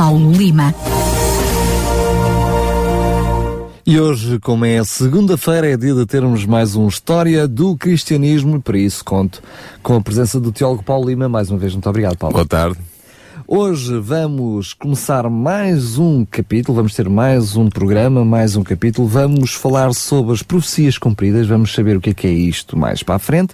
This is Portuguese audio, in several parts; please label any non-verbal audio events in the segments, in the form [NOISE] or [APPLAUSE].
Paulo Lima. E hoje, como é segunda-feira, é dia de termos mais um História do Cristianismo e para isso conto com a presença do teólogo Paulo Lima. Mais uma vez, muito obrigado, Paulo. Boa tarde. Hoje vamos começar mais um capítulo, vamos ter mais um programa, mais um capítulo. Vamos falar sobre as profecias cumpridas, vamos saber o que é, que é isto mais para a frente.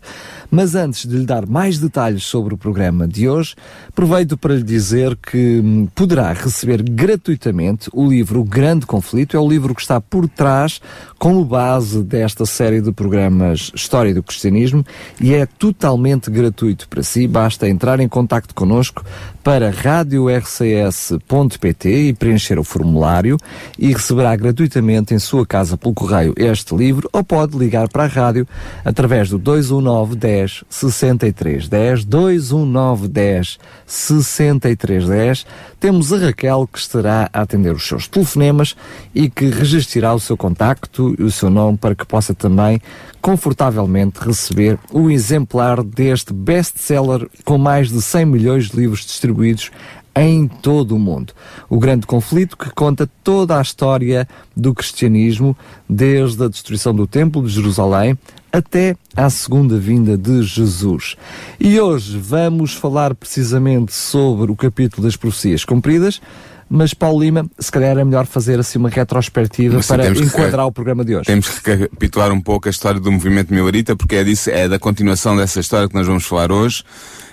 Mas antes de lhe dar mais detalhes sobre o programa de hoje, aproveito para lhe dizer que hum, poderá receber gratuitamente o livro O Grande Conflito. É o livro que está por trás, como base desta série de programas História do Cristianismo e é totalmente gratuito para si. Basta entrar em contato connosco para radiorcs.pt e preencher o formulário e receberá gratuitamente em sua casa pelo correio este livro ou pode ligar para a rádio através do 219 10 63 10 219 10 63 10 temos a Raquel que estará a atender os seus telefonemas e que registrará o seu contacto e o seu nome para que possa também confortavelmente receber o exemplar deste best-seller com mais de 100 milhões de livros distribuídos em todo o mundo. O grande conflito que conta toda a história do cristianismo, desde a destruição do Templo de Jerusalém até à segunda vinda de Jesus. E hoje vamos falar precisamente sobre o capítulo das profecias cumpridas mas Paulo Lima, se calhar é melhor fazer assim uma retrospectiva Mas, para que enquadrar re- o programa de hoje. Temos que recapitular um pouco a história do movimento milarita, porque é, disso, é da continuação dessa história que nós vamos falar hoje.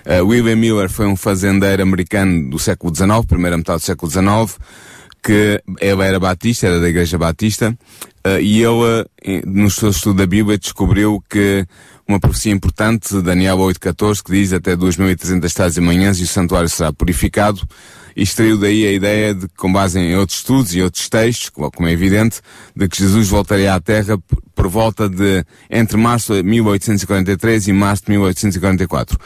Uh, William Miller foi um fazendeiro americano do século XIX, primeira metade do século XIX, que ele era batista, era da igreja batista, uh, e ele, eh, no seu estudo da Bíblia, descobriu que uma profecia importante, Daniel 8.14, que diz até 2.300 tardes e manhãs e o santuário será purificado, e extraiu daí a ideia de, com base em outros estudos e outros textos, como é evidente, de que Jesus voltaria à Terra por, volta de, entre março de 1843 e março de 1844. Uh,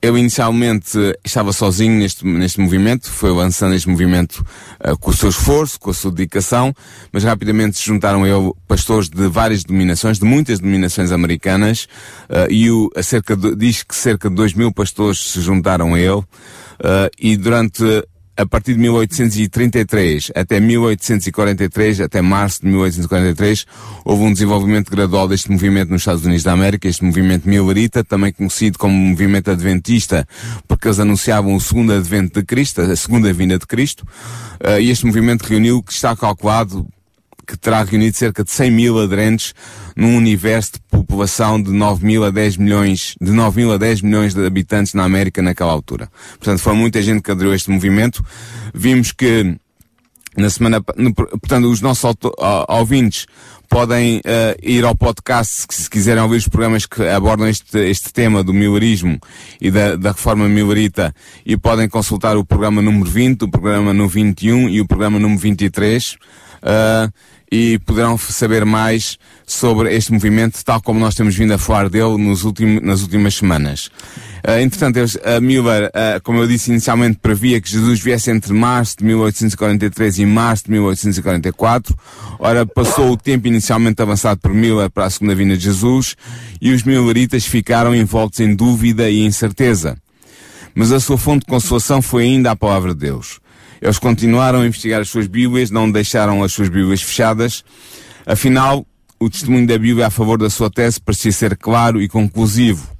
ele inicialmente eh, estava sozinho neste, neste movimento, foi lançando este movimento uh, com o seu esforço, com a sua dedicação, mas rapidamente se juntaram ele pastores de várias denominações, de muitas denominações americanas, uh, e o, cerca de, diz que cerca de 2 mil pastores se juntaram a ele, e durante a partir de 1833 até 1843, até março de 1843, houve um desenvolvimento gradual deste movimento nos Estados Unidos da América, este movimento milerita, também conhecido como movimento adventista, porque eles anunciavam o segundo advento de Cristo, a segunda vinda de Cristo, uh, e este movimento reuniu, que está calculado, que terá reunido cerca de 100 mil aderentes num universo de população de 9 mil a 10 milhões, de 9 mil a 10 milhões de habitantes na América naquela altura. Portanto, foi muita gente que aderiu a este movimento. Vimos que na semana, portanto, os nossos auto- ouvintes podem eh, ir ao podcast se- se quiserem ouvir os programas que abordam este, este tema do milerismo e da, da reforma milerita e podem consultar o programa número 20, o programa número 21 e o programa número 23 eh, e poderão saber mais sobre este movimento, tal como nós temos vindo a falar dele nos nas últimas semanas. Uh, entretanto, a Miller, uh, como eu disse inicialmente, previa que Jesus viesse entre março de 1843 e março de 1844. Ora, passou o tempo inicialmente avançado por Miller para a segunda vinda de Jesus e os Milleritas ficaram envoltos em dúvida e incerteza. Mas a sua fonte de consolação foi ainda a palavra de Deus. Eles continuaram a investigar as suas Bíblias, não deixaram as suas Bíblias fechadas. Afinal, o testemunho da Bíblia a favor da sua tese parecia ser claro e conclusivo.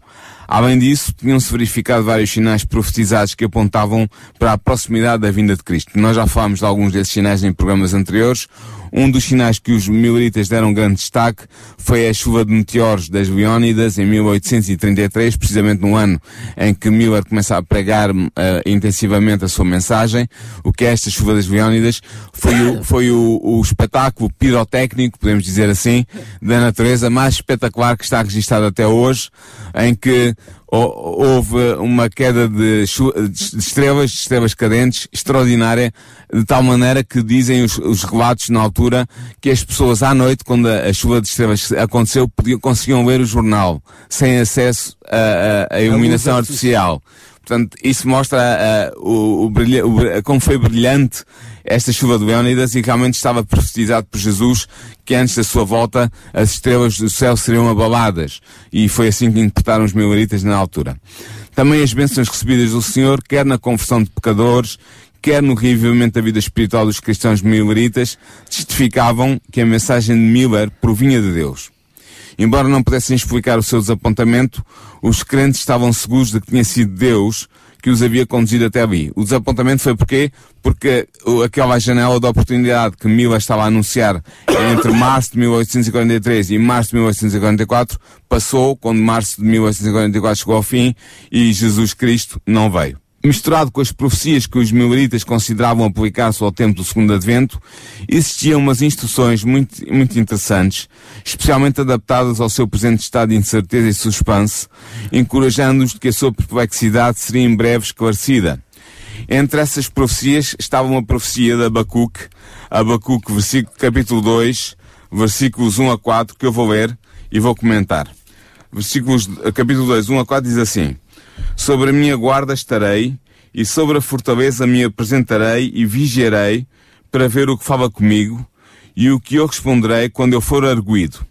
Além disso, tinham-se verificado vários sinais profetizados que apontavam para a proximidade da vinda de Cristo. Nós já falámos de alguns desses sinais em programas anteriores. Um dos sinais que os mileritas deram grande destaque foi a chuva de meteoros das Leónidas em 1833, precisamente no ano em que Miller começa a pregar eh, intensivamente a sua mensagem. O que é esta chuva das Leónidas? Foi o, foi o, o espetáculo pirotécnico, podemos dizer assim, da natureza mais espetacular que está registado até hoje, em que houve uma queda de, de estrelas, de estrelas cadentes, extraordinária, de tal maneira que dizem os, os, relatos na altura que as pessoas à noite, quando a, a chuva de estrelas aconteceu, podiam, conseguiam ler o jornal, sem acesso à, iluminação artificial. Portanto, isso mostra uh, o, o, brilha, o, como foi brilhante esta chuva do Leónidas e realmente estava profetizado por Jesus que antes da sua volta as estrelas do céu seriam abaladas. E foi assim que interpretaram os milaritas na altura. Também as bênçãos recebidas do Senhor, quer na conversão de pecadores, quer no reavivamento da vida espiritual dos cristãos milaritas, testificavam que a mensagem de Miller provinha de Deus. Embora não pudessem explicar o seu desapontamento, os crentes estavam seguros de que tinha sido Deus que os havia conduzido até ali. O desapontamento foi porquê? Porque aquela janela de oportunidade que Mila estava a anunciar entre [COUGHS] março de 1843 e março de 1844 passou quando março de 1844 chegou ao fim e Jesus Cristo não veio misturado com as profecias que os mileritas consideravam aplicar-se ao tempo do segundo advento, existiam umas instruções muito, muito interessantes, especialmente adaptadas ao seu presente estado de incerteza e suspense, encorajando-os de que a sua perplexidade seria em breve esclarecida. Entre essas profecias estava uma profecia de Abacuque, Abacuque, versículo, capítulo 2, versículos 1 a 4, que eu vou ler e vou comentar. Versículos, capítulo 2, 1 a 4 diz assim, Sobre a minha guarda estarei, e sobre a fortaleza me apresentarei e vigiarei, para ver o que fala comigo, e o que eu responderei quando eu for arguído.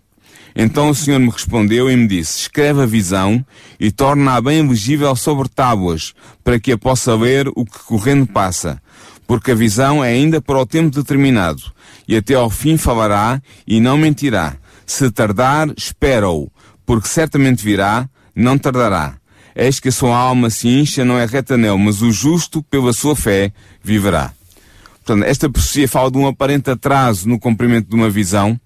Então o Senhor me respondeu e me disse, escreve a visão e torna-a bem legível sobre tábuas, para que a possa ler o que correndo passa. Porque a visão é ainda para o tempo determinado, e até ao fim falará e não mentirá. Se tardar, espera-o, porque certamente virá, não tardará. Eis que a sua alma se incha, não é reta nele, mas o justo, pela sua fé, viverá. Portanto, esta profecia fala de um aparente atraso no cumprimento de uma visão.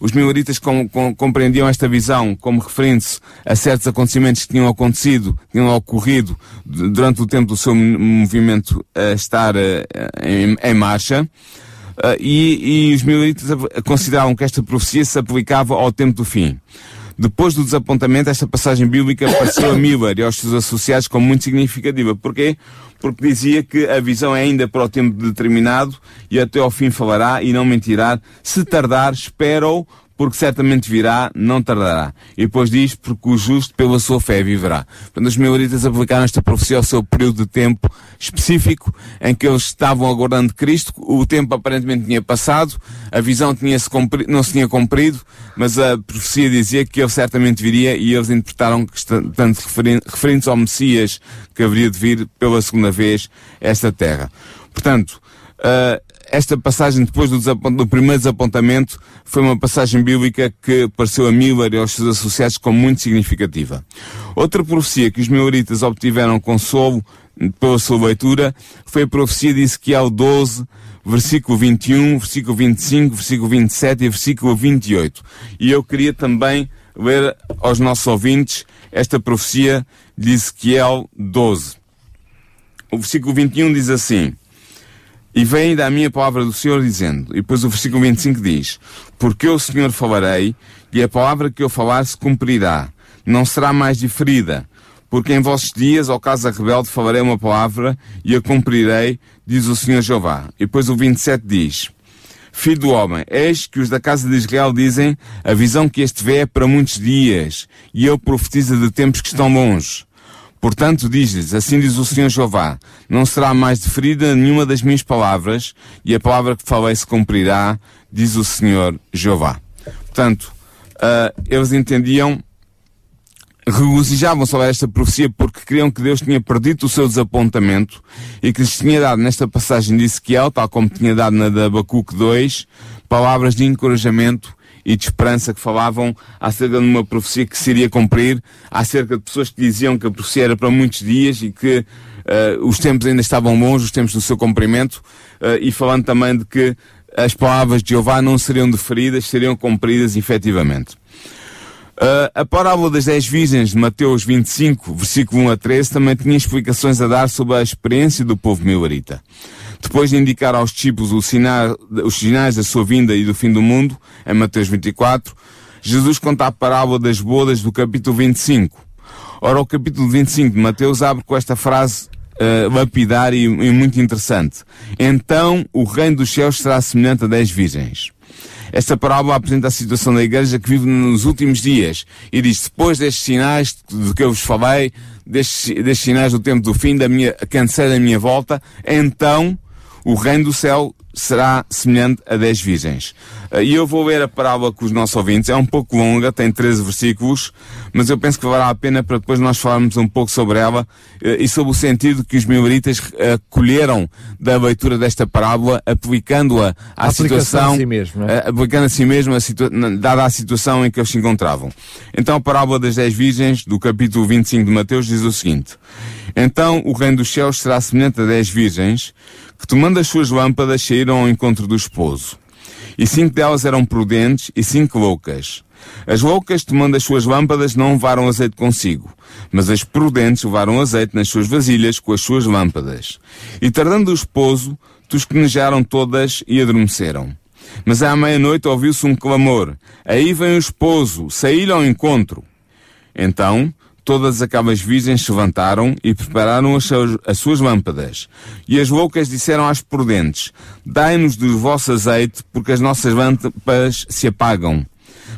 Os milaritas com, com, compreendiam esta visão como referente-se a certos acontecimentos que tinham acontecido, tinham ocorrido durante o tempo do seu movimento a estar uh, em, em, marcha. Uh, e, e os milaritas consideravam que esta profecia se aplicava ao tempo do fim. Depois do desapontamento, esta passagem bíblica pareceu a Miller e aos seus associados como muito significativa. Porquê? Porque dizia que a visão é ainda para o tempo determinado e até ao fim falará e não mentirá. Se tardar, espera-o porque certamente virá, não tardará. E depois diz, porque o justo pela sua fé viverá. Portanto, os melhoritas aplicaram esta profecia ao seu período de tempo específico, em que eles estavam aguardando Cristo, o tempo aparentemente tinha passado, a visão tinha -se não se tinha cumprido, mas a profecia dizia que ele certamente viria e eles interpretaram, tanto referindo-se ao Messias que haveria de vir pela segunda vez esta terra. Portanto, uh, esta passagem, depois do, do, primeiro desapontamento, foi uma passagem bíblica que pareceu a Miller e aos seus associados como muito significativa. Outra profecia que os Milleritas obtiveram consolo pela sua leitura foi a profecia de Ezequiel 12, versículo 21, versículo 25, versículo 27 e versículo 28. E eu queria também ler aos nossos ouvintes esta profecia de Ezequiel 12. O versículo 21 diz assim: e vem ainda a minha palavra do Senhor dizendo, e depois o versículo 25 diz, porque eu, Senhor, falarei, e a palavra que eu falar se cumprirá, não será mais diferida, porque em vossos dias, ao casa rebelde, falarei uma palavra, e a cumprirei, diz o Senhor Jeová. E depois o 27 diz, Filho do homem, eis que os da casa de Israel dizem, a visão que este vê é para muitos dias, e eu profetizo de tempos que estão longe. Portanto, diz-lhes, assim diz o Senhor Jeová, não será mais deferida nenhuma das minhas palavras, e a palavra que falei se cumprirá, diz o Senhor Jeová. Portanto, uh, eles entendiam, regozijavam sobre esta profecia porque criam que Deus tinha perdido o seu desapontamento e que lhes tinha dado nesta passagem de Ezequiel, tal como tinha dado na da Abacuque 2, palavras de encorajamento e de esperança que falavam acerca de uma profecia que se iria cumprir, acerca de pessoas que diziam que a profecia era para muitos dias e que uh, os tempos ainda estavam longe, os tempos do seu cumprimento, uh, e falando também de que as palavras de Jeová não seriam deferidas, seriam cumpridas efetivamente. Uh, a parábola das dez virgens de Mateus 25, versículo 1 a 13, também tinha explicações a dar sobre a experiência do povo milarita. Depois de indicar aos discípulos os sinais da sua vinda e do fim do mundo, em Mateus 24, Jesus conta a parábola das bodas do capítulo 25. Ora, o capítulo 25 de Mateus abre com esta frase uh, lapidar e, e muito interessante. Então o reino dos céus será semelhante a dez virgens. Esta parábola apresenta a situação da igreja que vive nos últimos dias e diz, depois destes sinais de que eu vos falei, destes, destes sinais do tempo do fim, da minha, cansei da minha volta, então o reino do céu será semelhante a dez virgens. Eh, e eu vou ler a parábola com os nossos ouvintes. É um pouco longa, tem 13 versículos, mas eu penso que valerá a pena para depois nós falarmos um pouco sobre ela eh, e sobre o sentido que os mimoritas eh, colheram da leitura desta parábola, aplicando-a à situação, a si mesmo, é? aplicando a si mesmo, a dada a situação em que eles se encontravam. Então a parábola das dez virgens, do capítulo 25 de Mateus, diz o seguinte. Então o reino dos céus será semelhante a dez virgens, que tomando as suas lâmpadas saíram ao encontro do esposo. E cinco delas eram prudentes e cinco loucas. As loucas, tomando as suas lâmpadas, não levaram azeite consigo, mas as prudentes levaram azeite nas suas vasilhas com as suas lâmpadas. E tardando o esposo, tosquenejaram todas e adormeceram. Mas à meia-noite ouviu-se um clamor. Aí vem o esposo, saíram ao encontro. Então, todas aquelas virgens se levantaram e prepararam as, seus, as suas lâmpadas. E as loucas disseram às prudentes, dai-nos do vosso azeite, porque as nossas lâmpadas se apagam.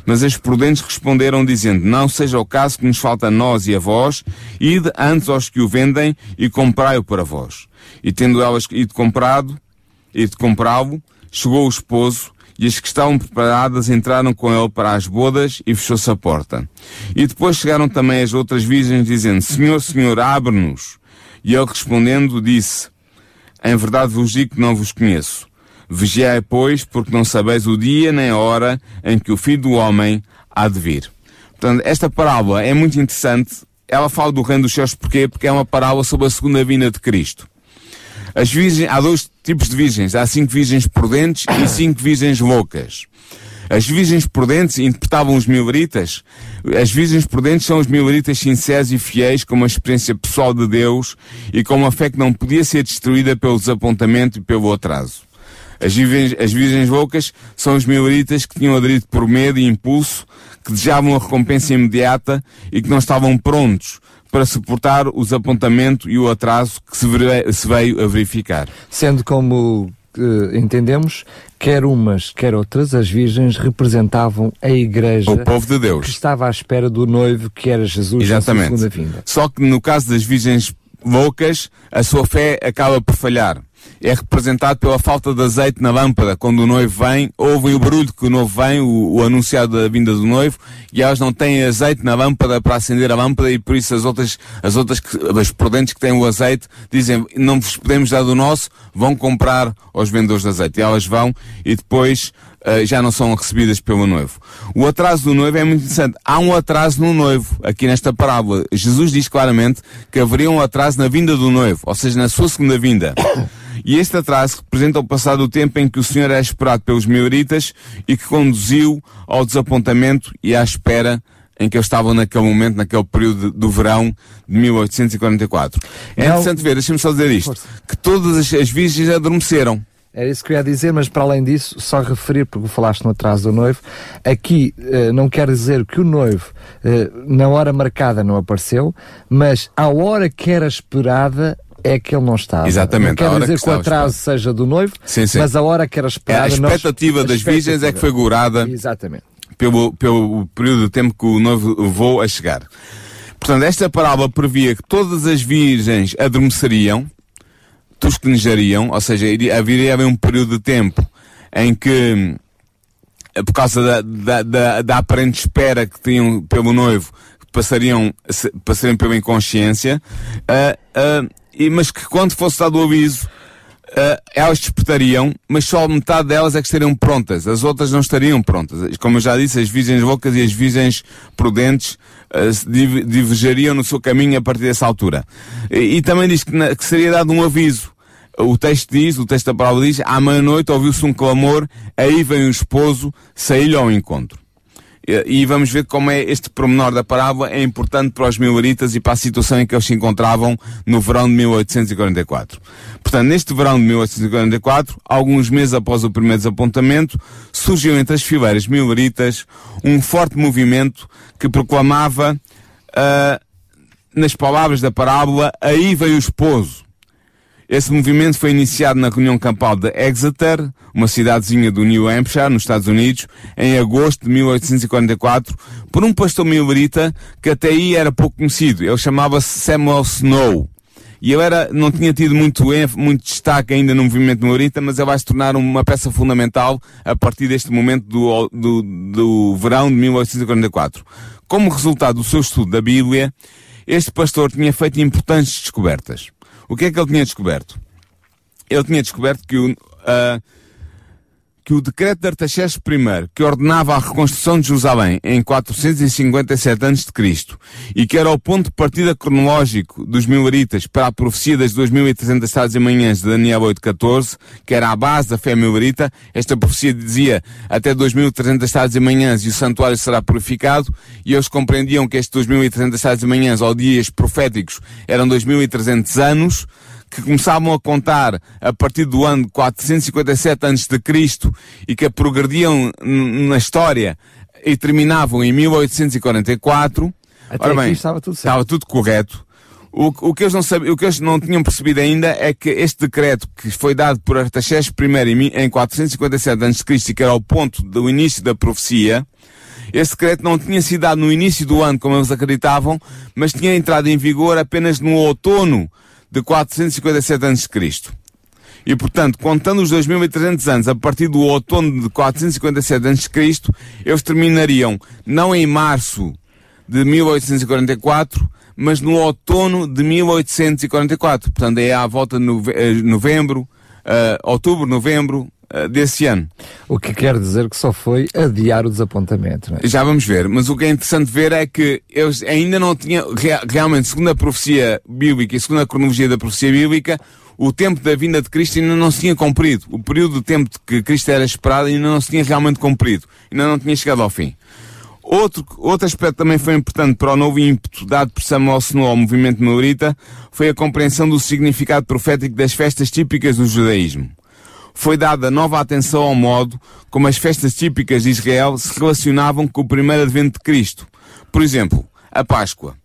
Mas as prudentes responderam dizendo, não seja o caso que nos falta a nós e a vós, ide antes aos que o vendem e comprai-o para vós. E tendo elas ido comprado, ido comprá-lo, chegou o esposo, e as que estavam preparadas entraram com ele para as bodas e fechou-se a porta. E depois chegaram também as outras virgens dizendo, Senhor, Senhor, abre-nos. E ele respondendo disse, Em verdade vos digo que não vos conheço. Vigiai, pois, porque não sabeis o dia nem a hora em que o Filho do Homem há de vir. Portanto, esta parábola é muito interessante. Ela fala do reino dos céus porquê? Porque é uma parábola sobre a segunda vinda de Cristo. As virgens, há dois tipos de virgens. Há cinco virgens prudentes e cinco virgens loucas. As virgens prudentes interpretavam os mileritas. As virgens prudentes são os mileritas sinceros e fiéis, com uma experiência pessoal de Deus e com uma fé que não podia ser destruída pelo desapontamento e pelo atraso. As virgens, as virgens loucas são os mileritas que tinham aderido por medo e impulso, que desejavam a recompensa imediata e que não estavam prontos para suportar o desapontamento e o atraso que se veio a verificar. Sendo como uh, entendemos, quer umas, quer outras, as virgens representavam a igreja. O povo de Deus. Que estava à espera do noivo, que era Jesus, Exatamente. na segunda vinda. Só que no caso das virgens loucas, a sua fé acaba por falhar é representado pela falta de azeite na lâmpada. Quando o noivo vem, ouvem o barulho que o noivo vem, o, o, anunciado da vinda do noivo, e elas não têm azeite na lâmpada para acender a lâmpada e por isso as outras, as outras, as prudentes que têm o azeite, dizem, não vos podemos dar do nosso, vão comprar aos vendedores de azeite. E elas vão e depois uh, já não são recebidas pelo noivo. O atraso do noivo é muito interessante. Há um atraso no noivo, aqui nesta parábola. Jesus diz claramente que haveria um atraso na vinda do noivo, ou seja, na sua segunda vinda. E este atraso representa o passado do tempo em que o Senhor é esperado pelos mioritas e que conduziu ao desapontamento e à espera em que eles estavam naquele momento, naquele período do verão de 1844. É interessante ver, deixa-me só dizer isto, que todas as, as virgens adormeceram. Era isso que eu ia dizer, mas para além disso, só referir, porque falaste no atraso do noivo, aqui eh, não quer dizer que o noivo eh, na hora marcada não apareceu, mas à hora que era esperada é que ele não estava. Exatamente. Não quer dizer que, que o atraso seja do noivo, sim, sim. mas a hora que era esperada... É, a expectativa nós, das virgens é que foi gurada Exatamente. Pelo, pelo período de tempo que o noivo levou a chegar. Portanto, esta parábola previa que todas as virgens adormeceriam, tosquenejariam, ou seja, haveria haver um período de tempo em que, por causa da, da, da, da aparente espera que tinham pelo noivo, passariam, passariam pela inconsciência, uh, uh, e, mas que quando fosse dado o aviso, uh, elas despertariam, mas só metade delas é que estariam prontas, as outras não estariam prontas. Como eu já disse, as virgens loucas e as virgens prudentes uh, divergeriam no seu caminho a partir dessa altura. E, e também diz que, na, que seria dado um aviso. O texto diz, o texto da palavra diz, à meia-noite ouviu-se um clamor, aí vem o esposo, saiu ao encontro. E vamos ver como é este promenor da parábola é importante para os mileritas e para a situação em que eles se encontravam no verão de 1844. Portanto, neste verão de 1844, alguns meses após o primeiro desapontamento, surgiu entre as fileiras mileritas um forte movimento que proclamava uh, nas palavras da parábola, aí veio o esposo. Esse movimento foi iniciado na reunião campal de Exeter, uma cidadezinha do New Hampshire, nos Estados Unidos, em agosto de 1844, por um pastor millerita que até aí era pouco conhecido. Ele chamava-se Samuel Snow. E ele era, não tinha tido muito, muito destaque ainda no movimento millerita, mas ele vai se tornar uma peça fundamental a partir deste momento do, do, do verão de 1844. Como resultado do seu estudo da Bíblia, este pastor tinha feito importantes descobertas. O que é que ele tinha descoberto? Ele tinha descoberto que o, uh, que o decreto de Artaxerxes I, que ordenava a reconstrução de Jerusalém em 457 a.C. e que era o ponto de partida cronológico dos mileritas para a profecia das 2300 tardes e manhãs de Daniel 8.14, que era a base da fé milerita, esta profecia dizia até 2300 tardes e manhãs e o santuário será purificado, e eles compreendiam que estes 2300 tardes e manhãs ou dias proféticos eram 2300 anos, que começavam a contar a partir do ano 457 a.C. e que progrediam na história e terminavam em 1844. Até Ora bem, estava tudo certo. Estava tudo correto. O, o, que eles não sabiam, o que eles não tinham percebido ainda é que este decreto que foi dado por Artaxerxes I em 457 a.C., que era o ponto do início da profecia, esse decreto não tinha sido dado no início do ano, como eles acreditavam, mas tinha entrado em vigor apenas no outono de 457 a.C. E, portanto, contando os 2.300 anos a partir do outono de 457 a.C., eles terminariam não em março de 1844, mas no outono de 1844. Portanto, é à volta de eh, novembro, uh, outubro, novembro desse ano. O que quer dizer que só foi adiar o desapontamento. Não é? Já vamos ver, mas o que é interessante ver é que eles ainda não tinham, realmente, segundo a profecia bíblica e segundo a cronologia da profecia bíblica, o tempo da vinda de Cristo ainda não se tinha cumprido. O período de tempo que Cristo era esperado ainda não se tinha realmente cumprido. Ainda não tinha chegado ao fim. Outro, outro aspecto também foi importante para o novo ímpeto dado por Samuel Snow ao movimento maurita foi a compreensão do significado profético das festas típicas do judaísmo. Foi dada nova atenção ao modo como as festas típicas de Israel se relacionavam com o primeiro advento de Cristo. Por exemplo, a Páscoa.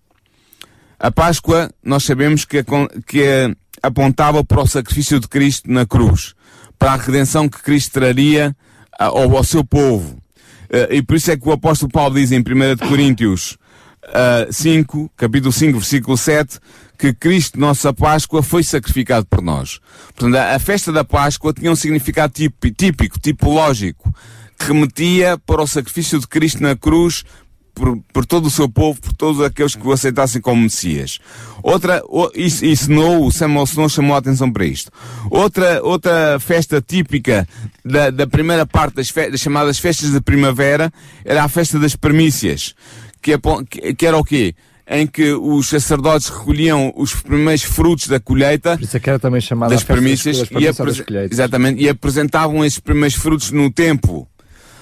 A Páscoa, nós sabemos que, que apontava para o sacrifício de Cristo na cruz, para a redenção que Cristo traria ao, ao seu povo. Uh, e por isso é que o apóstolo Paulo diz em 1 Coríntios uh, 5, capítulo 5, versículo 7, que Cristo, nossa Páscoa, foi sacrificado por nós. Portanto, a, a festa da Páscoa tinha um significado típico, típico, tipológico, que remetia para o sacrifício de Cristo na cruz por, por, todo o seu povo, por todos aqueles que o aceitassem como Messias. Outra, isso não, o Samuel Snow chamou a atenção para isto. Outra, outra festa típica da, da primeira parte das, fe, das chamadas festas de primavera era a festa das primícias, que, é, que era o quê? em que os sacerdotes recolhiam os primeiros frutos da colheita. Por isso é que era também chamada das primícias, e, exatamente, e apresentavam esses primeiros frutos no templo.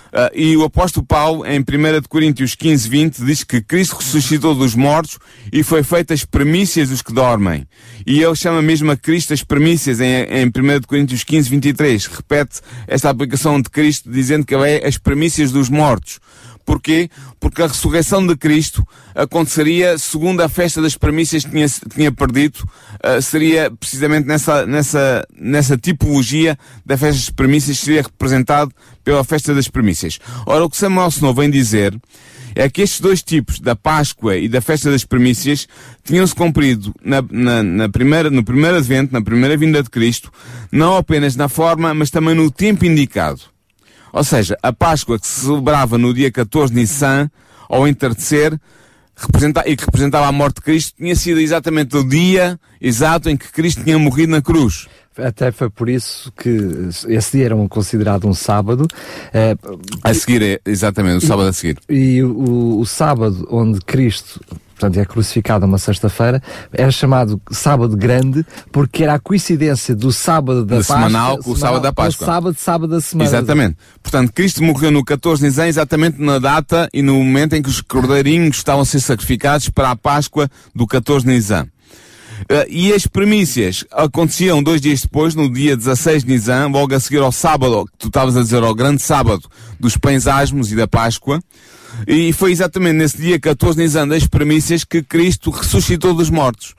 Uh, e o apóstolo Paulo, em 1 Coríntios 15, 20, diz que Cristo ressuscitou dos mortos e foi feita as primícias dos que dormem. E ele chama mesmo a Cristo as primícias em, em 1 Coríntios 15, 23. Repete esta aplicação de Cristo dizendo que ele é as primícias dos mortos. Porquê? Porque a ressurreição de Cristo aconteceria segundo a festa das premissas que tinha, tinha perdido, uh, seria precisamente nessa, nessa, nessa tipologia da festa das premissas, seria representado pela festa das premissas. Ora, o que Samuel Snow vem dizer é que estes dois tipos, da Páscoa e da festa das premissas, tinham-se cumprido na, na, na, primeira, no primeiro advento, na primeira vinda de Cristo, não apenas na forma, mas também no tempo indicado. Ou seja, a Páscoa que se celebrava no dia 14 de Nissan, ao entardecer, e que representava a morte de Cristo, tinha sido exatamente o dia exato em que Cristo tinha morrido na cruz. Até foi por isso que esse dia era considerado um sábado. Eh, a seguir, é, exatamente, o sábado a seguir. E o, o sábado onde Cristo portanto é crucificado uma sexta-feira, era chamado sábado grande porque era a coincidência do sábado da Páscoa. Semanal com o sábado da Páscoa. sábado, sábado da semana. Exatamente. Portanto, Cristo morreu no 14 de Nisan exatamente na data e no momento em que os cordeirinhos estavam a ser sacrificados para a Páscoa do 14 de Nisan. Uh, e as primícias aconteciam dois dias depois, no dia 16 de Nisan, logo a seguir ao sábado, que tu estavas a dizer, ao grande sábado dos pães asmos e da Páscoa. E foi exatamente nesse dia 14 de Nisan das primícias que Cristo ressuscitou dos mortos.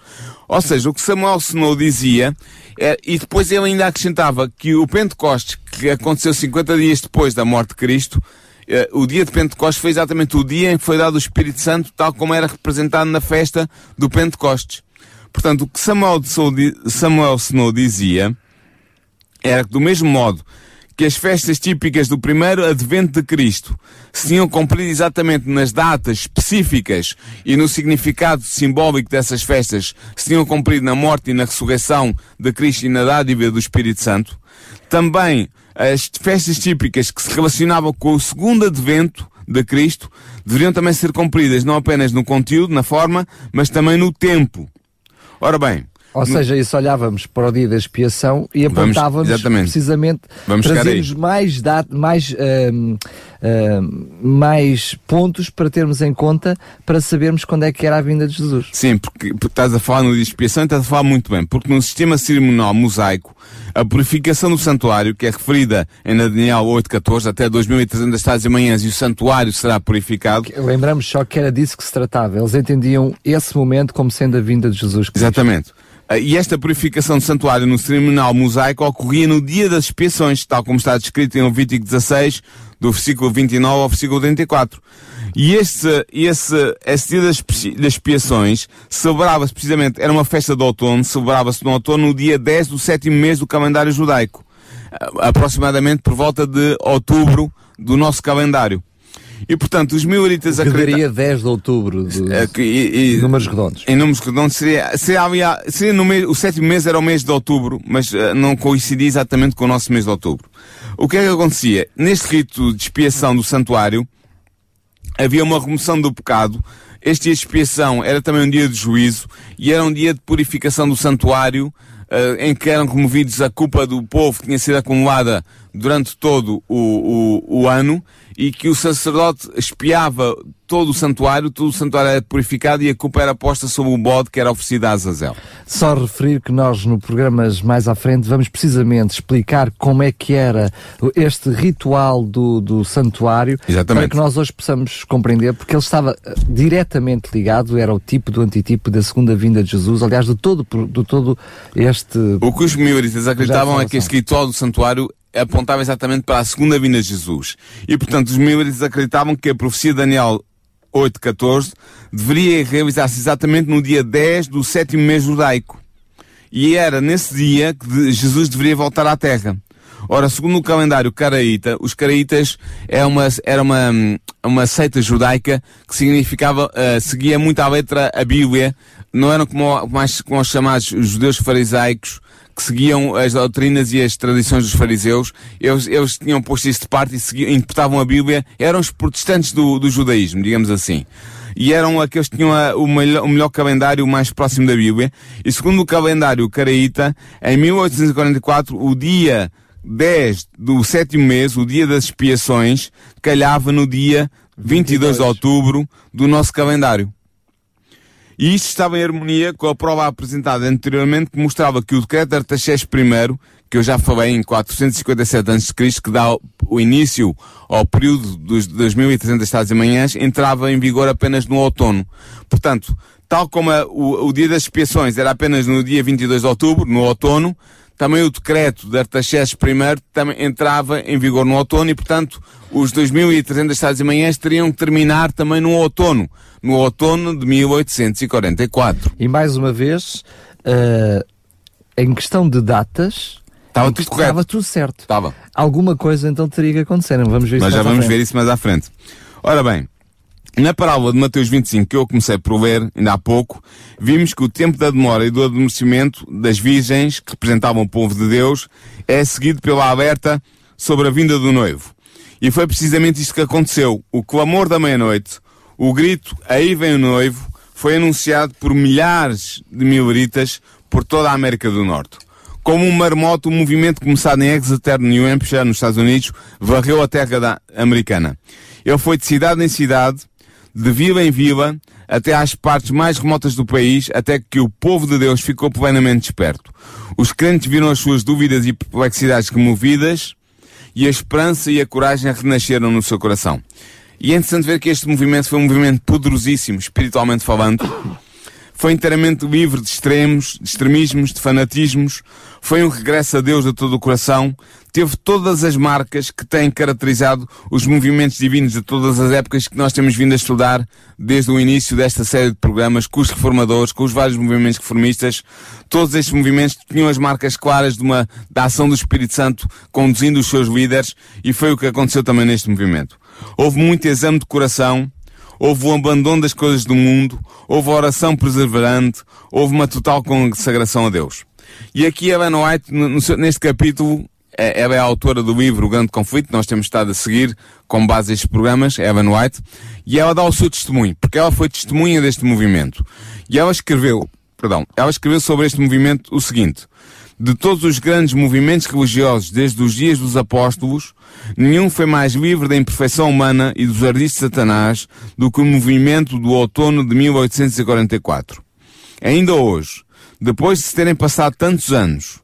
Ou seja, o que Samuel Snow dizia, é, e depois ele ainda acrescentava que o Pentecostes, que aconteceu 50 dias depois da morte de Cristo, eh, o dia de Pentecostes foi exatamente o dia em que foi dado o Espírito Santo, tal como era representado na festa do Pentecostes. Portanto, o que Samuel Snow dizia era que, do mesmo modo que as festas típicas do primeiro advento de Cristo se tinham cumprido exatamente nas datas específicas e no significado simbólico dessas festas se tinham cumprido na morte e na ressurreição de Cristo e na dádiva do Espírito Santo, também as festas típicas que se relacionavam com o segundo advento de Cristo deveriam também ser cumpridas não apenas no conteúdo, na forma, mas também no tempo. Ora bem, ou seja, isso olhávamos para o dia da expiação e apontávamos precisamente Vamos trazermos mais, mais, uh, uh, mais pontos para termos em conta para sabermos quando é que era a vinda de Jesus. Sim, porque, porque estás a falar no dia de expiação e estás a falar muito bem, porque no sistema cerimonial mosaico a purificação do santuário, que é referida em Daniel 8.14, até 2300 tardes e manhãs, e o santuário será purificado. Lembramos só que era disso que se tratava. Eles entendiam esse momento como sendo a vinda de Jesus Cristo. Exatamente. Ah, e esta purificação do santuário no cerimonial mosaico ocorria no dia das expiações, tal como está descrito em Levítico 16, do versículo 29 ao versículo 34. E este, esse, esse dia das, das expiações celebrava-se precisamente, era uma festa de outono, celebrava-se no outono no dia 10 do sétimo mês do calendário judaico. Ah, aproximadamente por volta de outubro do nosso calendário. E portanto, os mileritas acreditam. 10 de outubro, de, é, e, e, números redondos. Em números redondos seria, seria, seria no mês, o sétimo mês era o mês de outubro, mas uh, não coincidia exatamente com o nosso mês de outubro. O que é que acontecia? Neste rito de expiação do santuário, havia uma remoção do pecado, este dia de expiação era também um dia de juízo e era um dia de purificação do santuário, uh, em que eram removidos a culpa do povo que tinha sido acumulada durante todo o, o, o ano e que o sacerdote espiava todo o santuário, todo o santuário era purificado e a culpa era posta sobre o bode que era oferecido a Azazel. Só referir que nós no programas mais à frente vamos precisamente explicar como é que era este ritual do, do santuário Exatamente. para que nós hoje possamos compreender, porque ele estava eh, diretamente ligado, era o tipo do antitipo da segunda vinda de Jesus, aliás, de todo, de todo este... O que os mioritas acreditavam é que este ritual do santuário apontava exatamente para a segunda vinda de Jesus. E, portanto, os militares acreditavam que a profecia de Daniel 8.14 deveria realizar-se exatamente no dia 10 do sétimo mês judaico. E era nesse dia que Jesus deveria voltar à Terra. Ora, segundo o calendário caraíta, os caraítas é uma, era uma, uma seita judaica que significava, uh, seguia muito à letra a Bíblia, não eram como, mais, como os chamados judeus farisaicos, que seguiam as doutrinas e as tradições dos fariseus, eles, eles tinham posto isso de parte e seguiam, interpretavam a Bíblia, eram os protestantes do, do judaísmo, digamos assim. E eram aqueles que tinham a, o, melhor, o melhor calendário mais próximo da Bíblia. E segundo o calendário caraíta, em 1844, o dia 10 do sétimo mês, o dia das expiações, calhava no dia 22 de outubro do nosso calendário. E isto estava em harmonia com a prova apresentada anteriormente que mostrava que o decreto de Artaxerxes I, que eu já falei em 457 a.C., que dá o início ao período dos 2300 estados e manhãs, entrava em vigor apenas no outono. Portanto, tal como a, o, o dia das expiações era apenas no dia 22 de outubro, no outono, também o decreto de Artaxerxes I também entrava em vigor no outono e, portanto, os 2.300 estados e manhãs teriam que terminar também no outono, no outono de 1844. E mais uma vez, uh, em questão de datas, estava tudo correto. Estava tudo certo. Estava. Alguma coisa então teria que acontecer, vamos ver isso Mas já vamos ver isso mais à frente. Ora bem, na parábola de Mateus 25, que eu comecei por ler ainda há pouco, vimos que o tempo da demora e do adormecimento das virgens, que representavam o povo de Deus, é seguido pela alerta sobre a vinda do noivo. E foi precisamente isto que aconteceu. O clamor da meia-noite, o grito, aí vem o noivo, foi anunciado por milhares de mileritas por toda a América do Norte. Como um marmoto, o movimento começado em Exeter, New Hampshire, nos Estados Unidos, varreu a terra da americana. Ele foi de cidade em cidade, de vila em vila, até às partes mais remotas do país, até que o povo de Deus ficou plenamente desperto. Os crentes viram as suas dúvidas e perplexidades removidas, e a esperança e a coragem renasceram no seu coração. E é interessante ver que este movimento foi um movimento poderosíssimo, espiritualmente falando. Foi inteiramente livre de extremos, de extremismos, de fanatismos. Foi um regresso a Deus de todo o coração. Teve todas as marcas que têm caracterizado os movimentos divinos de todas as épocas que nós temos vindo a estudar desde o início desta série de programas, com os reformadores, com os vários movimentos reformistas. Todos estes movimentos tinham as marcas claras de uma, da ação do Espírito Santo conduzindo os seus líderes e foi o que aconteceu também neste movimento. Houve muito exame de coração, houve o abandono das coisas do mundo, houve a oração perseverante, houve uma total consagração a Deus. E aqui Ellen White, neste capítulo, é, ela é a autora do livro O Grande Conflito, nós temos estado a seguir com base estes programas, Evan White, e ela dá o seu testemunho, porque ela foi testemunha deste movimento. E ela escreveu, perdão, ela escreveu sobre este movimento o seguinte, de todos os grandes movimentos religiosos desde os dias dos apóstolos, nenhum foi mais livre da imperfeição humana e dos ardis de Satanás do que o movimento do outono de 1844. Ainda hoje, depois de se terem passado tantos anos,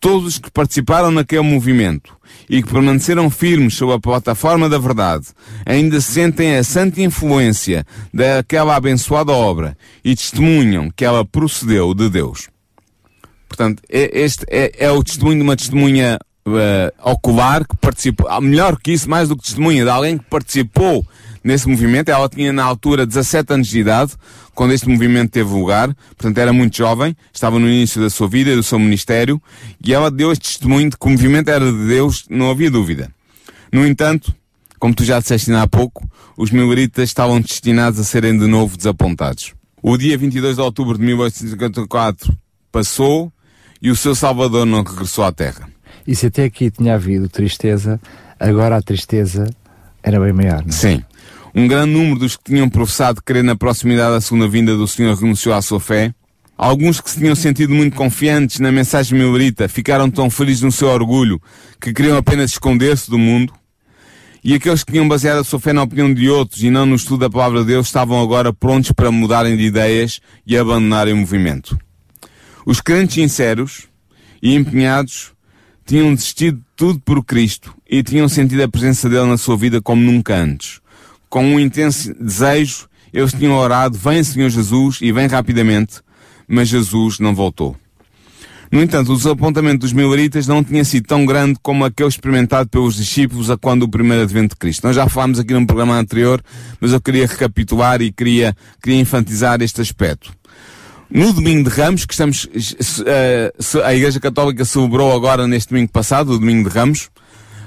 todos os que participaram naquele movimento e que permaneceram firmes sob a plataforma da verdade, ainda sentem a santa influência daquela abençoada obra e testemunham que ela procedeu de Deus. Portanto, é, este é, é o testemunho de uma testemunha uh, ocular que participou, ah, melhor que isso, mais do que testemunha, de alguém que participou nesse movimento. Ela tinha na altura 17 anos de idade, quando este movimento teve lugar, portanto era muito jovem, estava no início da sua vida do seu ministério, e ela deu este testemunho de que o movimento era de Deus, não havia dúvida. No entanto, como tu já disseste há pouco, os mileritas estavam destinados a serem de novo desapontados. O dia 22 de outubro de 1854 passou e o seu Salvador não regressou à Terra. E se até aqui tinha havido tristeza, agora a tristeza era bem maior. Não? É? Sim. Um grande número dos que tinham professado crer na proximidade da segunda vinda do Senhor renunciou à sua fé. Alguns que se tinham sentido muito confiantes na mensagem milerita ficaram tão felizes no seu orgulho que queriam apenas esconder-se do mundo. E aqueles que tinham baseado a sua fé na opinião de outros e não no estudo da palavra de Deus estavam agora prontos para mudarem de ideias e abandonarem o movimento. Os crentes sinceros e empenhados tinham desistido de tudo por Cristo e tinham sentido a presença dele na sua vida como nunca antes. Com um intenso desejo, eles tinham orado, vem Senhor Jesus e vem rapidamente, mas Jesus não voltou. No entanto, o desapontamento dos mileritas não tinha sido tão grande como aquele experimentado pelos discípulos a quando o primeiro advento de Cristo. Nós já falámos aqui num programa anterior, mas eu queria recapitular e queria, queria enfatizar este aspecto. No domingo de Ramos, que estamos, eh, a Igreja Católica celebrou agora neste domingo passado, o domingo de Ramos,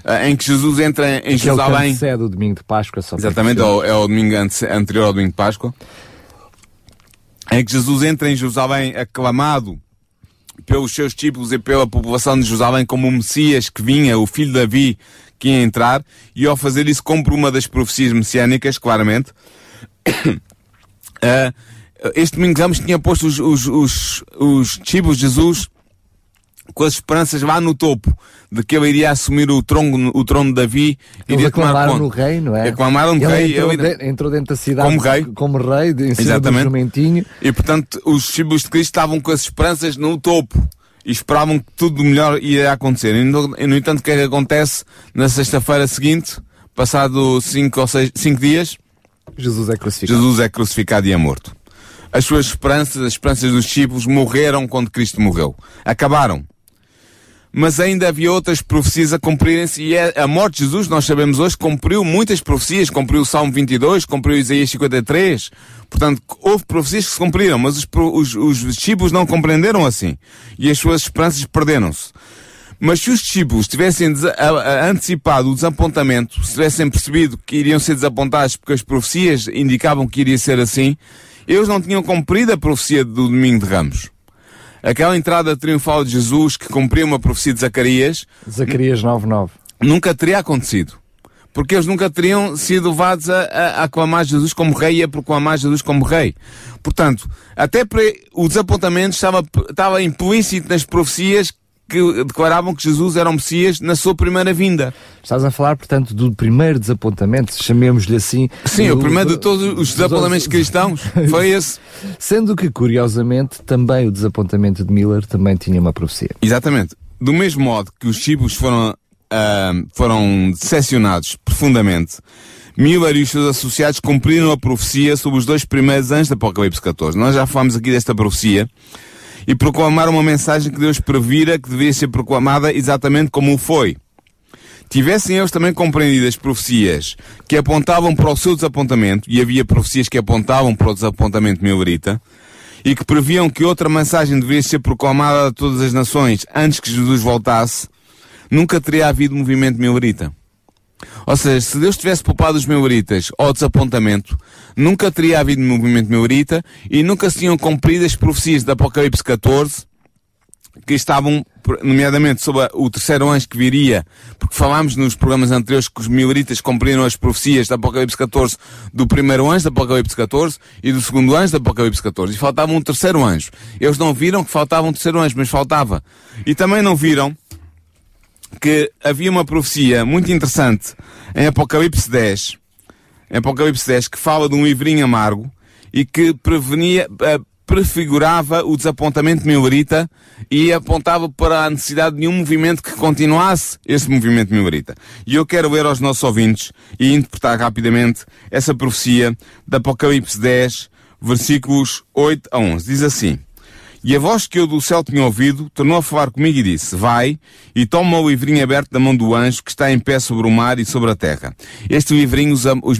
eh, em que Jesus entra em que Jerusalém. É o do domingo de Páscoa, só Exatamente, é o, é o domingo anterior ao domingo de Páscoa. Em que Jesus entra em Jerusalém aclamado pelos seus discípulos e pela população de Jerusalém como o Messias que vinha, o filho de Davi, que ia entrar, e ao fazer isso cumpre uma das profecias messiânicas, claramente. uh, [COUGHS] este domingo Ramos tinha posto os, os, os, os discípulos de Jesus com as esperanças lá no topo de que ele iria assumir o trono, o trono de Davi e iria tomar conta. no rei, não é? Aclamaram no rei. Entrou, ele de, entrou dentro da cidade como rei, como rei em cima Exatamente. E portanto os discípulos de Cristo estavam com as esperanças no topo e esperavam que tudo melhor ia acontecer. E no, no entanto, o que é que acontece na sexta-feira seguinte, passado cinco ou seis, cinco dias? Jesus é crucificado. Jesus é crucificado e é morto. As suas esperanças, as esperanças dos discípulos morreram quando Cristo morreu. Acabaram. Mas ainda havia outras profecias a cumprirem-se e é a morte de Jesus, nós sabemos hoje, cumpriu muitas profecias, cumpriu o Salmo 22, cumpriu Isaías 53. Portanto, houve profecias que se cumpriram, mas os, os, os discípulos não compreenderam assim. E as suas esperanças perderam-se. Mas se os discípulos tivessem antecipado o desapontamento, se tivessem percebido que iriam ser desapontados porque as profecias indicavam que iria ser assim, eles não tinham cumprido a profecia do domingo de Ramos. Aquela entrada triunfal de Jesus que cumpriu uma profecia de Zacarias. Zacarias 9.9. Nunca teria acontecido. Porque eles nunca teriam sido levados a, a, a aclamar Jesus como rei e a proclamar Jesus como rei. Portanto, até para o desapontamento estava, estava implícito nas profecias que declaravam que Jesus era o Messias na sua primeira vinda. Estás a falar, portanto, do primeiro desapontamento, chamemos-lhe assim. Sim, do, o primeiro de todos os desapontamentos cristãos foi [LAUGHS] esse. Sendo que, curiosamente, também o desapontamento de Miller também tinha uma profecia. Exatamente. Do mesmo modo que os chibos foram, uh, foram decepcionados profundamente, Miller e os seus associados cumpriram a profecia sobre os dois primeiros anos do Apocalipse 14. Nós já falamos aqui desta profecia e proclamaram uma mensagem que Deus previra que devia ser proclamada exatamente como foi. Tivessem eles também compreendido as profecias que apontavam para o seu desapontamento, e havia profecias que apontavam para o desapontamento millerita, e que previam que outra mensagem deveria ser proclamada a todas as nações antes que Jesus voltasse, nunca teria havido movimento millerita. Ou seja, se Deus tivesse poupado os meuritas ao desapontamento, nunca teria havido movimento meurita e nunca se tinham cumprido as profecias de Apocalipse 14, que estavam, nomeadamente, sobre o terceiro anjo que viria, porque falámos nos programas anteriores que os meuritas cumpriram as profecias de Apocalipse 14 do primeiro anjo de Apocalipse 14 e do segundo anjo de Apocalipse 14. E faltava um terceiro anjo. Eles não viram que faltava um terceiro anjo, mas faltava. E também não viram que havia uma profecia muito interessante em Apocalipse 10, em Apocalipse 10, que fala de um livrinho amargo e que prevenia, uh, prefigurava o desapontamento milerita e apontava para a necessidade de um movimento que continuasse esse movimento milerita. E eu quero ler aos nossos ouvintes e interpretar rapidamente essa profecia de Apocalipse 10, versículos 8 a 11. Diz assim, e a voz que eu do céu tinha ouvido tornou a falar comigo e disse, vai e toma o livrinho aberto da mão do anjo que está em pé sobre o mar e sobre a terra. Este livrinho os, os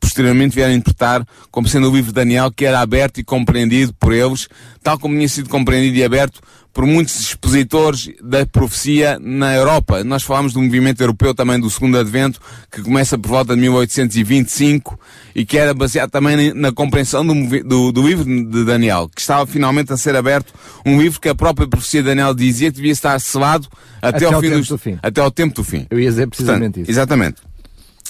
posteriormente vieram interpretar como sendo o livro de Daniel que era aberto e compreendido por eles, tal como tinha sido compreendido e aberto por muitos expositores da profecia na Europa. Nós falamos do movimento europeu também do segundo advento, que começa por volta de 1825 e que era baseado também na compreensão do, do, do, livro de Daniel, que estava finalmente a ser aberto, um livro que a própria profecia de Daniel dizia que devia estar selado até, até ao, fim tempo dos, do fim. até ao tempo do fim. Eu ia dizer precisamente Portanto, isso. Exatamente.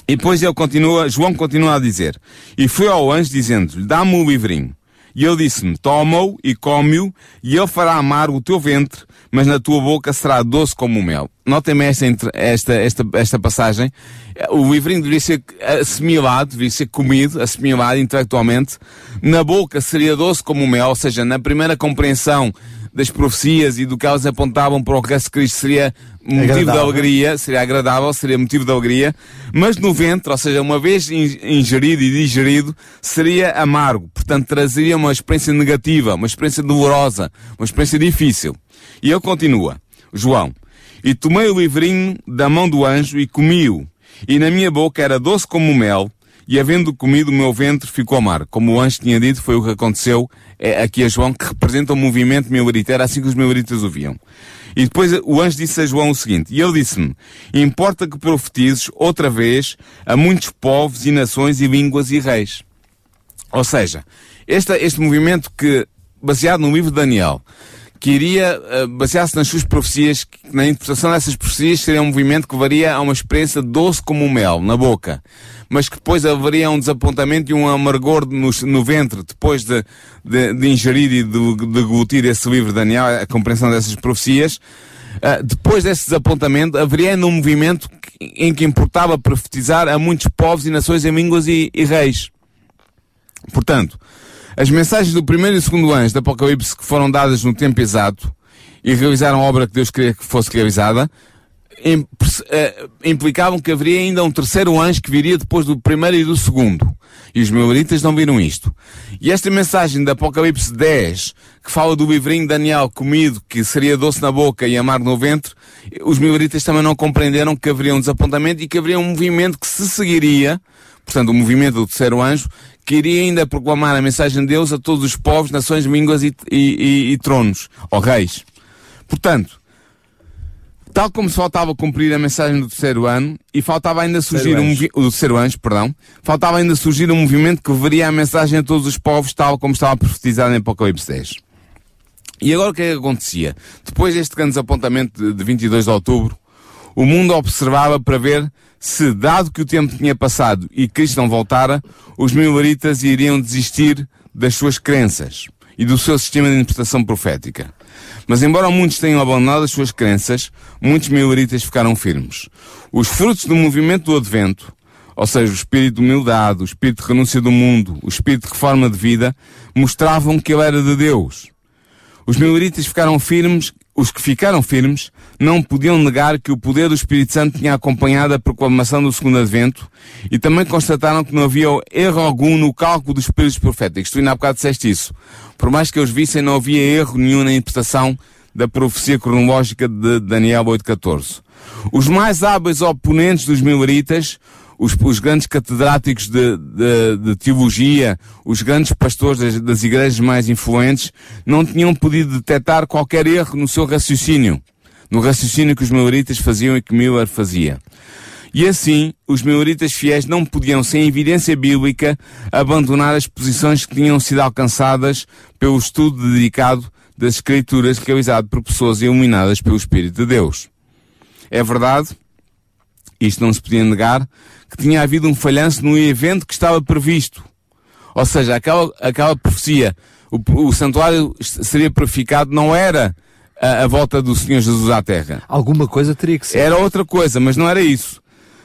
E depois ele continua, João continua a dizer, e foi ao anjo dizendo-lhe, dá-me o livrinho. E ele disse-me, toma-o e come-o, e ele fará amargo o teu ventre, mas na tua boca será doce como o mel. Notem-me esta, esta, esta, esta passagem. O livrinho deveria ser assimilado, deveria ser comido, assimilado intelectualmente. Na boca seria doce como o mel, ou seja, na primeira compreensão das profecias e do que elas apontavam para o que Cristo seria motivo Agradável. de alegria, seria agradável, seria motivo de alegria, mas no ventre, ou seja, uma vez in- ingerido e digerido, seria amargo, portanto trazeria uma experiência negativa, uma experiência dolorosa, uma experiência difícil. E ele continua, João, e tomei o livrinho da mão do anjo e comi-o, e na minha boca era doce como mel, e havendo comido o meu ventre ficou amargo. Como o anjo tinha dito, foi o que aconteceu é, aqui a João, que representa o movimento mileritas, era assim que os mileritas o viam. E depois o anjo disse a João o seguinte, e ele disse-me, importa que profetizes outra vez a muitos povos e nações e línguas e reis. Ou seja, este, este movimento que, baseado no livro de Daniel, que iria uh, basear-se nas suas profecias, que na interpretação dessas profecias seria um movimento que levaria a uma experiência doce como o mel, na boca, mas que depois haveria um desapontamento e um amargor no, no ventre, depois de, de, de ingerir e de, de deglutir esse livro de Daniel, a compreensão dessas profecias, Uh, depois desse desapontamento, haveria um movimento em que importava profetizar a muitos povos e nações em línguas e, e reis. Portanto, as mensagens do primeiro e segundo anjo do Apocalipse que foram dadas no tempo exato e realizaram a obra que Deus queria que fosse realizada, eh, implicavam que haveria ainda um terceiro anjo que viria depois do primeiro e do segundo. E os meuritas não viram isto. E esta mensagem do Apocalipse 10, que fala do livrinho de Daniel comido, que seria doce na boca e amargo no ventre, os meuritas também não compreenderam que haveria um desapontamento e que haveria um movimento que se seguiria, portanto, o movimento do terceiro anjo, que iria ainda proclamar a mensagem de Deus a todos os povos, nações, línguas e, e, e, e tronos, ou reis. Portanto, tal como se faltava cumprir a mensagem do terceiro ano, e faltava ainda surgir um o terceiro anjo, perdão, faltava ainda surgir um movimento que levaria a mensagem a todos os povos, tal como estava profetizado em Apocalipse 10. E agora o que é que acontecia? Depois deste grande desapontamento de- de 22 de outubro, o mundo observava para ver se, dado que o tempo tinha passado e Cristo não voltara, os mileritas iriam desistir das suas crenças e do seu sistema de interpretação profética. Mas embora muitos tenham abandonado as suas crenças, muitos mileritas ficaram firmes. Os frutos do movimento do Advento, ou seja, o espírito de humildade, o espírito de renúncia do mundo, o espírito de reforma de vida, mostravam que ele era de Deus. Os mileritas ficaram firmes, os que ficaram firmes, não podiam negar que o poder do Espírito Santo tinha acompanhado a proclamação do segundo advento e também constataram que não havia erro algum no cálculo dos períodos proféticos. Tu ainda há bocado disseste isso. Por mais que eles vissem, não havia erro nenhum na interpretação da profecia cronológica de Daniel 8.14. Os mais hábeis oponentes dos mileritas os, os grandes catedráticos de, de, de, teologia, os grandes pastores das, das, igrejas mais influentes, não tinham podido detectar qualquer erro no seu raciocínio, no raciocínio que os mileritas faziam e que Miller fazia. E assim, os mileritas fiéis não podiam, sem evidência bíblica, abandonar as posições que tinham sido alcançadas pelo estudo dedicado das Escrituras realizado por pessoas iluminadas pelo Espírito de Deus. É verdade, isto não se podia negar, que tinha havido um falhanço no evento que estava previsto. Ou seja, aquela, aquela profecia, o, o santuário seria purificado, não era a, a, volta do Senhor Jesus à Terra. Alguma coisa teria que ser. Era outra coisa, mas não era isso.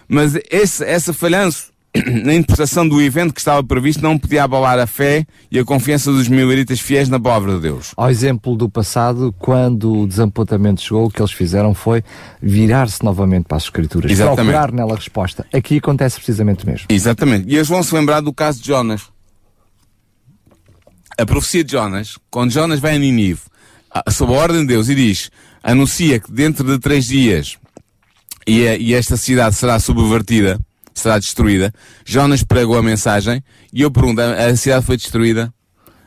Mas esse, essa falhanço [CLEARS THROAT] na interpretação do evento que estava previsto não podia abalar a fé e a confiança dos mileritas fiéis na palavra de Deus. Ao exemplo do passado, quando o desapontamento chegou, o que eles fizeram foi virar-se novamente para as Escrituras, Exatamente. procurar nela a resposta. Aqui acontece precisamente o mesmo. Exatamente. E eles vão se lembrar do caso de Jonas. A profecia de Jonas, quando Jonas vai a Ninive, sob a ordem de Deus, e diz, anuncia que dentro de três dias e, a, e esta cidade será subvertida, será destruída. Jonas pregou a mensagem e eu pergunto, a cidade foi destruída?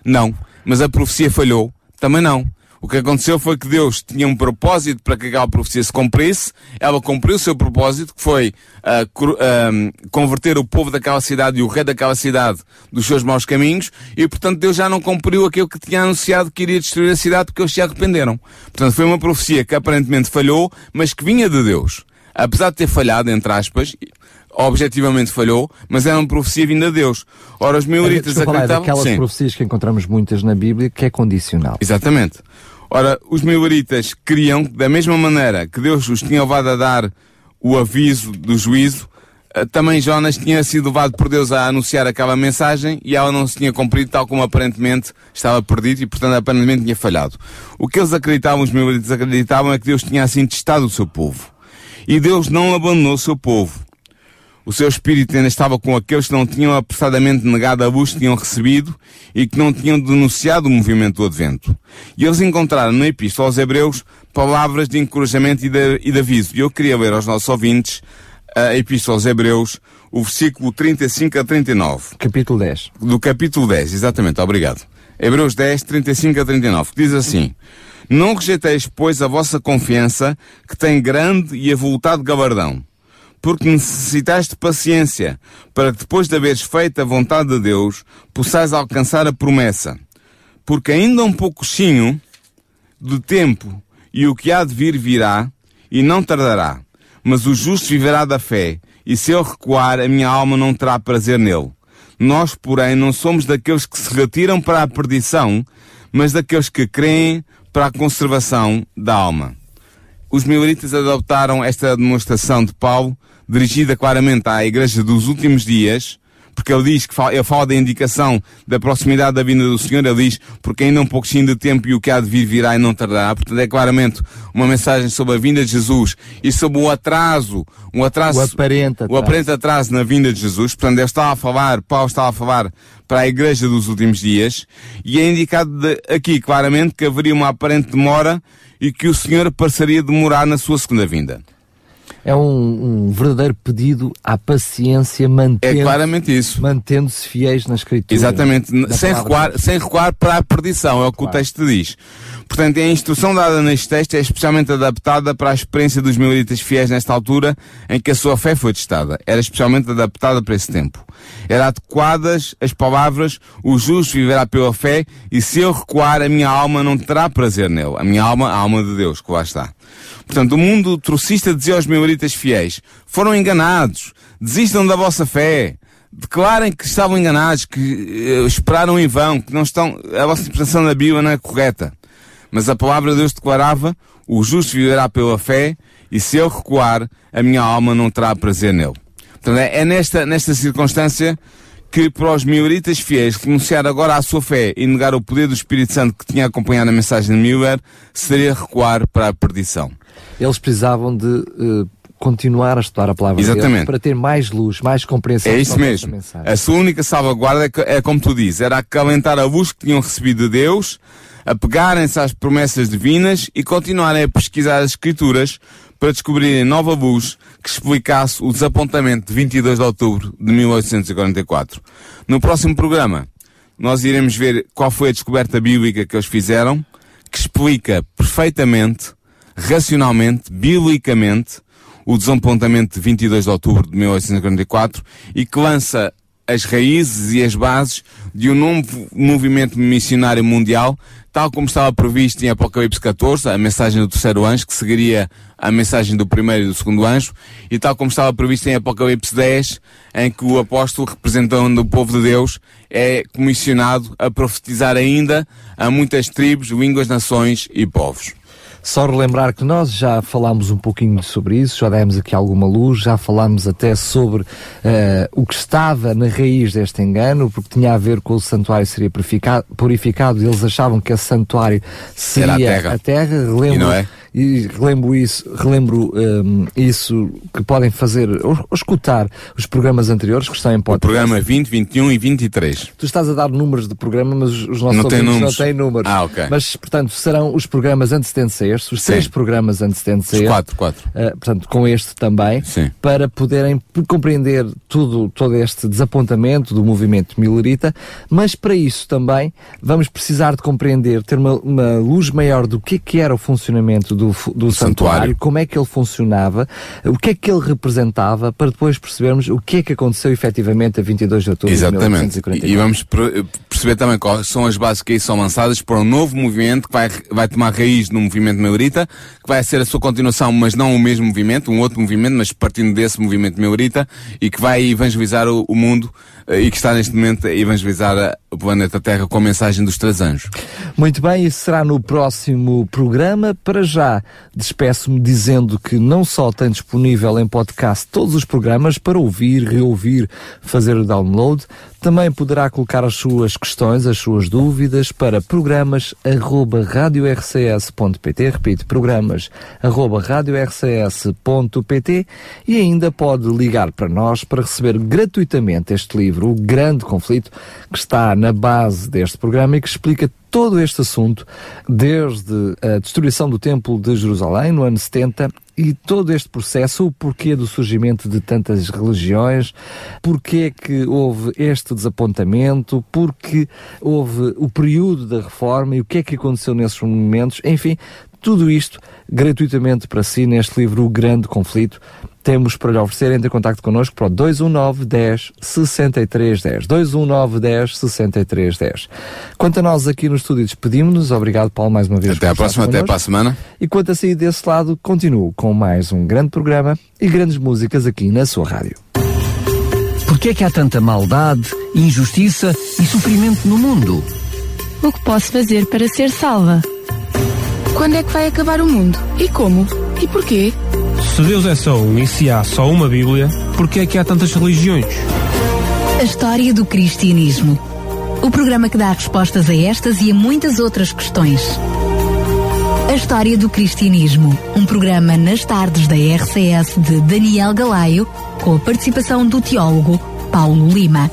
Não. Mas a profecia falhou? Também não. O que aconteceu foi que Deus tinha um propósito para que aquela profecia se cumprisse. Ela cumpriu o seu propósito, que foi uh, converter o povo daquela cidade e o rei daquela cidade dos seus maus caminhos. E, portanto, Deus já não cumpriu aquilo que tinha anunciado que iria destruir a cidade porque eles se arrependeram. Portanto, foi uma profecia que aparentemente falhou, mas que vinha de Deus. Apesar de ter falhado, entre aspas, objetivamente falhou, mas era uma profecia vinda de Deus. Ora, os mileritas acreditavam... aquelas sim. profecias que encontramos muitas na Bíblia, que é condicional. Exatamente. Ora, os mileritas queriam, da mesma maneira que Deus os tinha levado a dar o aviso do juízo, eh, também Jonas tinha sido levado por Deus a anunciar aquela mensagem e ela não se tinha cumprido tal como aparentemente estava perdido e portanto aparentemente tinha falhado. O que eles acreditavam, os mileritas acreditavam, é que Deus tinha assim testado o seu povo. E Deus não abandonou o seu povo. O seu espírito ainda estava com aqueles que não tinham apressadamente negado a luz que tinham recebido e que não tinham denunciado o movimento do Advento. E eles encontraram na Epístola aos Hebreus palavras de encorajamento e de, e de aviso. E eu queria ler aos nossos ouvintes a Epístola aos Hebreus, o versículo 35 a 39. Capítulo 10. Do capítulo 10, exatamente, obrigado. Hebreus 10, 35 a 39, que diz assim: Não rejeiteis, pois, a vossa confiança, que tem grande e avultado gabardão porque necessitais de paciência, para que depois de haveres feito a vontade de Deus, possais alcançar a promessa. Porque ainda um pouquinho de tempo, e o que há de vir virá, e não tardará. Mas o justo viverá da fé, e se eu recuar, a minha alma não terá prazer nele. Nós, porém, não somos daqueles que se retiram para a perdição, mas daqueles que creem para a conservação da alma. Os mileritas adoptaram esta demonstração de Paulo dirigida claramente à Igreja dos últimos dias, porque ele diz que fala, ele fala da indicação da proximidade da vinda do Senhor, ele diz, porque ainda um pouquinho de tempo e o que há de vir virá e não tardará. Portanto, é claramente uma mensagem sobre a vinda de Jesus e sobre o atraso, um atraso, o aparente atraso, o aparente atraso na vinda de Jesus. Portanto, ele estava a falar, Paulo estava a falar para a Igreja dos últimos dias e é indicado de, aqui claramente que haveria uma aparente demora e que o Senhor passaria a demorar na sua segunda vinda é um, um, verdadeiro pedido à paciência, mantendo, é claramente isso. mantendo-se fiéis na Escritura. Exatamente, sem recuar, sem recuar para a perdição, é o que claro. o texto diz. Portanto, a instrução dada neste texto é especialmente adaptada para a experiência dos mileritas fiéis nesta altura em que a sua fé foi testada. Era especialmente adaptada para esse tempo. Era adequadas as palavras, o justo viverá pela fé e se eu recuar, a minha alma não terá prazer nele. A minha alma, a alma de Deus, que lá está. Portanto, o mundo trocista dizia aos mileritas fiéis, foram enganados, desistam da vossa fé, declarem que estavam enganados, que uh, esperaram em vão, que não estão, a vossa interpretação da Bíblia não é correta. Mas a palavra de Deus declarava, o justo viverá pela fé, e se eu recuar, a minha alma não terá prazer nele. Portanto, é, é nesta, nesta circunstância que para os mioritas fiéis renunciar agora à sua fé e negar o poder do Espírito Santo que tinha acompanhado a mensagem de Miller seria recuar para a perdição. Eles precisavam de uh, continuar a estudar a palavra Exatamente. de Deus para ter mais luz, mais compreensão. É isso mesmo. A sua única salvaguarda é, é como tu dizes, era acalentar a luz que tinham recebido de Deus, apegarem-se às promessas divinas e continuarem a pesquisar as Escrituras para descobrirem nova luz que explicasse o desapontamento de 22 de outubro de 1844. No próximo programa, nós iremos ver qual foi a descoberta bíblica que eles fizeram, que explica perfeitamente, racionalmente, biblicamente, o desapontamento de 22 de outubro de 1844 e que lança as raízes e as bases de um novo movimento missionário mundial, tal como estava previsto em Apocalipse 14, a mensagem do terceiro anjo, que seguiria a mensagem do primeiro e do segundo anjo, e tal como estava previsto em Apocalipse 10, em que o apóstolo, representando o povo de Deus, é comissionado a profetizar ainda a muitas tribos, línguas, nações e povos. Só relembrar que nós já falámos um pouquinho sobre isso, já demos aqui alguma luz, já falámos até sobre uh, o que estava na raiz deste engano, porque tinha a ver com o santuário seria purificado, purificado e eles achavam que esse santuário seria a terra. A terra. E não é? E relembro isso, relembro um, isso que podem fazer, ou, ou, escutar os programas anteriores que estão em podcast. O programa 20, 21 e 23. Tu estás a dar números de programa, mas os nossos não números. não têm números. Ah, ok. Mas, portanto, serão os programas antecedentes a estes, os Sim. três programas antecedentes a este. Os quatro, quatro. Uh, portanto, com este também, Sim. para poderem compreender tudo, todo este desapontamento do movimento milerita, mas para isso também vamos precisar de compreender, ter uma, uma luz maior do que, que era o funcionamento do, do santuário, santuário, como é que ele funcionava, o que é que ele representava, para depois percebermos o que é que aconteceu efetivamente a 22 de outubro Exatamente. de 1944. E vamos perceber também quais são as bases que aí são lançadas para um novo movimento que vai, vai tomar raiz no movimento maurita, que vai ser a sua continuação, mas não o mesmo movimento, um outro movimento, mas partindo desse movimento maurita, e que vai evangelizar o, o mundo e que está neste momento a evangelizar o planeta Terra com a mensagem dos três anjos. Muito bem, isso será no próximo programa. Para já, despeço-me dizendo que não só tem disponível em podcast todos os programas para ouvir, reouvir, fazer o download, também poderá colocar as suas questões, as suas dúvidas para programas arroba radiorcs.pt, repito, programas arroba radiorcs.pt e ainda pode ligar para nós para receber gratuitamente este livro, O Grande Conflito, que está na base deste programa e que explica todo este assunto, desde a destruição do Templo de Jerusalém no ano 70 e todo este processo, o porquê do surgimento de tantas religiões, porquê que houve este desapontamento, porque houve o período da reforma e o que é que aconteceu nesses momentos, enfim, tudo isto gratuitamente para si neste livro O Grande Conflito. Temos para lhe oferecer, entre em contato connosco para o 219 10 63 10. 219 10 63 10. Quanto a nós aqui no estúdio, despedimos-nos. Obrigado, Paulo, mais uma vez. Até à próxima, até para a semana. E quanto a sair desse lado, continuo com mais um grande programa e grandes músicas aqui na sua rádio. Por que é que há tanta maldade, injustiça e sofrimento no mundo? O que posso fazer para ser salva? Quando é que vai acabar o mundo? E como? E porquê? Se Deus é só um e se há só uma Bíblia, por que é que há tantas religiões? A história do cristianismo. O programa que dá respostas a estas e a muitas outras questões. A história do cristianismo. Um programa nas tardes da RCS de Daniel Galaio, com a participação do teólogo Paulo Lima.